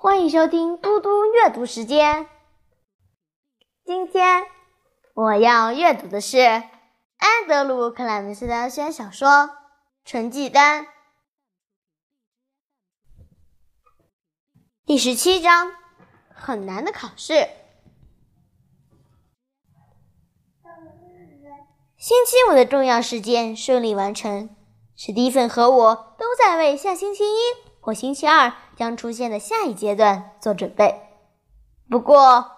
欢迎收听嘟嘟阅读时间。今天我要阅读的是安德鲁·克莱门斯的小说《成绩单》第十七章：很难的考试。星期五的重要事件顺利完成，史蒂芬和我都在为下星期一或星期二将出现的下一阶段做准备。不过，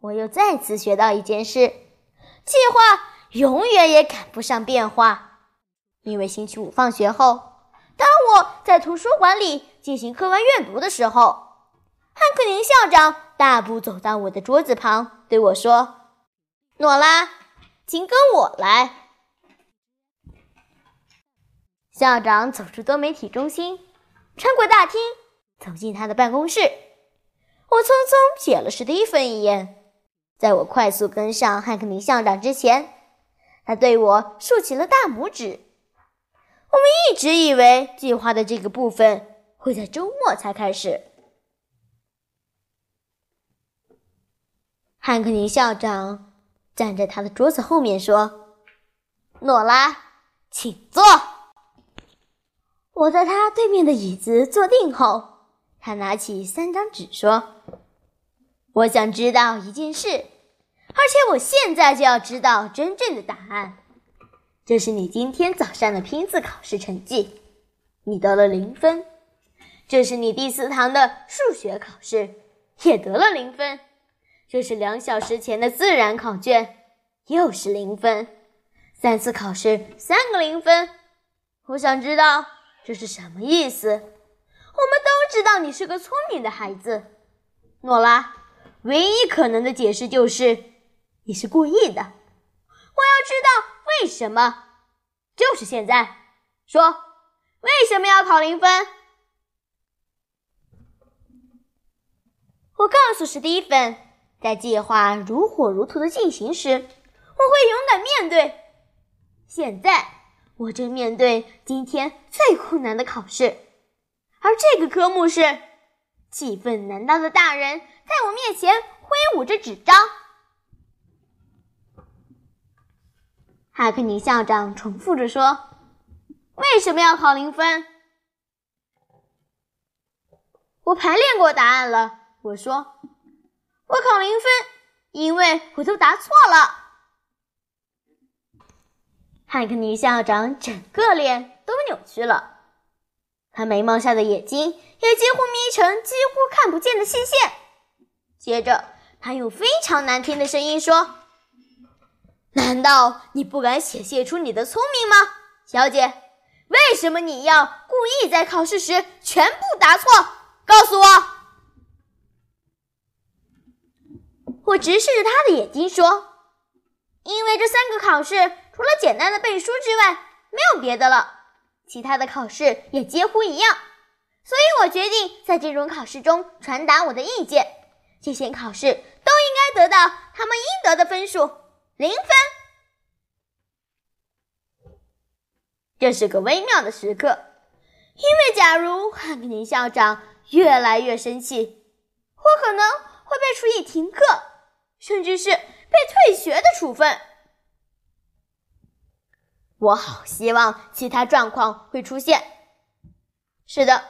我又再次学到一件事：计划永远也赶不上变化。因为星期五放学后，当我在图书馆里进行课外阅读的时候，汉克林校长大步走到我的桌子旁，对我说：“诺拉。”请跟我来。校长走出多媒体中心，穿过大厅，走进他的办公室。我匆匆瞥了史蒂芬一眼，在我快速跟上汉克尼校长之前，他对我竖起了大拇指。我们一直以为计划的这个部分会在周末才开始。汉克尼校长。站在他的桌子后面说：“诺拉，请坐。”我在他对面的椅子坐定后，他拿起三张纸说：“我想知道一件事，而且我现在就要知道真正的答案。这是你今天早上的拼字考试成绩，你得了零分。这是你第四堂的数学考试，也得了零分。”这是两小时前的自然考卷，又是零分。三次考试，三个零分。我想知道这是什么意思。我们都知道你是个聪明的孩子，诺拉。唯一可能的解释就是你是故意的。我要知道为什么。就是现在，说为什么要考零分？我告诉史蒂芬。在计划如火如荼的进行时，我会勇敢面对。现在，我正面对今天最困难的考试，而这个科目是气愤难当的大人在我面前挥舞着纸张。哈克尼校长重复着说：“为什么要考零分？”我排练过答案了，我说。我考零分，因为我都答错了。汉克尼校长整个脸都扭曲了，他眉毛下的眼睛也几乎眯成几乎看不见的细线。接着，他用非常难听的声音说：“难道你不敢显现出你的聪明吗，小姐？为什么你要故意在考试时全部答错？告诉我。”我直视着他的眼睛说：“因为这三个考试除了简单的背书之外，没有别的了。其他的考试也几乎一样，所以我决定在这种考试中传达我的意见。这些考试都应该得到他们应得的分数——零分。这是个微妙的时刻，因为假如汉克尼校长越来越生气，我可能会被处以停课。”甚至是被退学的处分。我好希望其他状况会出现。是的，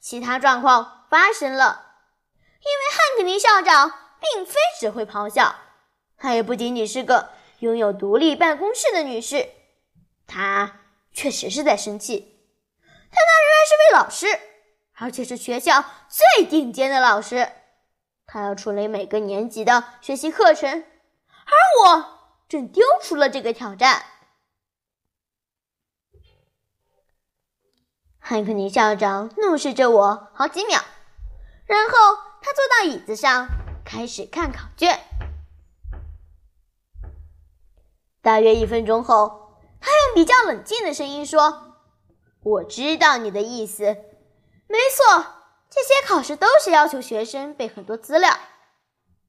其他状况发生了，因为汉克尼校长并非只会咆哮，她也不仅仅是个拥有独立办公室的女士。她确实是在生气，但她仍然是位老师，而且是学校最顶尖的老师。她要处理每个年级的学习课程，而我正丢出了这个挑战。汉克尼校长怒视着我好几秒，然后他坐到椅子上，开始看考卷。大约一分钟后，他用比较冷静的声音说：“我知道你的意思，没错。”这些考试都是要求学生背很多资料，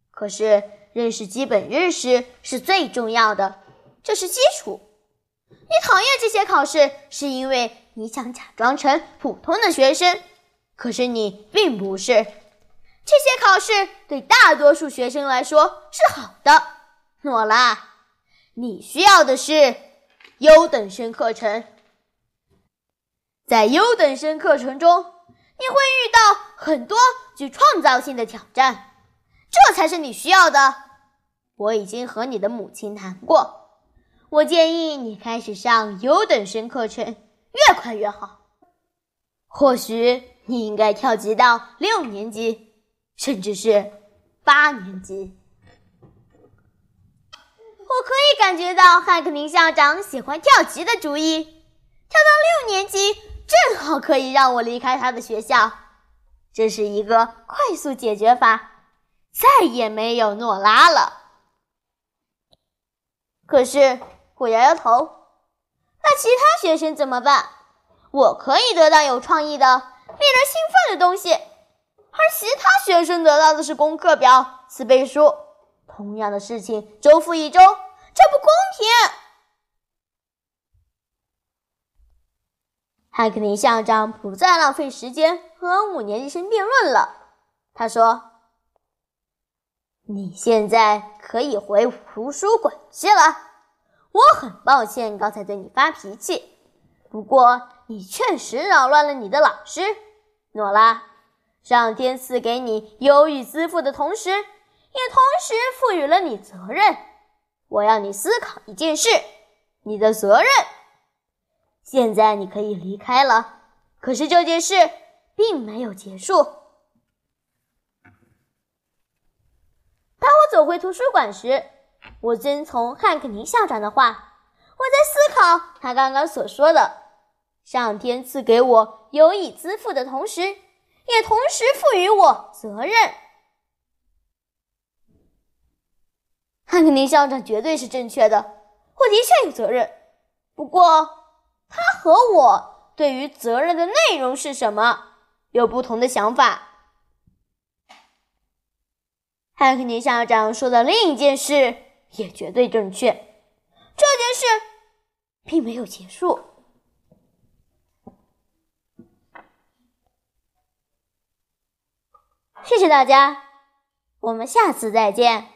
可是认识基本认识是最重要的，这是基础。你讨厌这些考试，是因为你想假装成普通的学生，可是你并不是。这些考试对大多数学生来说是好的。诺拉，你需要的是优等生课程。在优等生课程中，你会遇到很多具创造性的挑战，这才是你需要的。我已经和你的母亲谈过，我建议你开始上优等生课程，越快越好。或许你应该跳级到六年级，甚至是八年级。我可以感觉到汉克林校长喜欢跳级的主意，跳到六年级。正好可以让我离开他的学校，这是一个快速解决法，再也没有诺拉了。可是我摇摇头，其他学生怎么办？我可以得到有创意的、令人兴奋的东西，而其他学生得到的是功课表、词背书。同样的事情周复一周，这不公平。汉克林校长不再浪费时间和五年级生辩论了。他说：“你现在可以回图书馆去了。我很抱歉刚才对你发脾气，不过你确实扰乱了你的老师，诺拉。上天赐给你忧郁自负的同时，也同时赋予了你责任。我要你思考一件事：你的责任。”现在你可以离开了，可是这件事并没有结束。当我走回图书馆时，我遵从汉克尼校长的话，我在思考他刚刚所说的：上天赐给我有以自负的同时，也同时赋予我责任。汉克尼校长绝对是正确的，我的确有责任，不过。他和我对于责任的内容是什么有不同的想法。汉克尼校长说的另一件事也绝对正确，这件事并没有结束。谢谢大家，我们下次再见。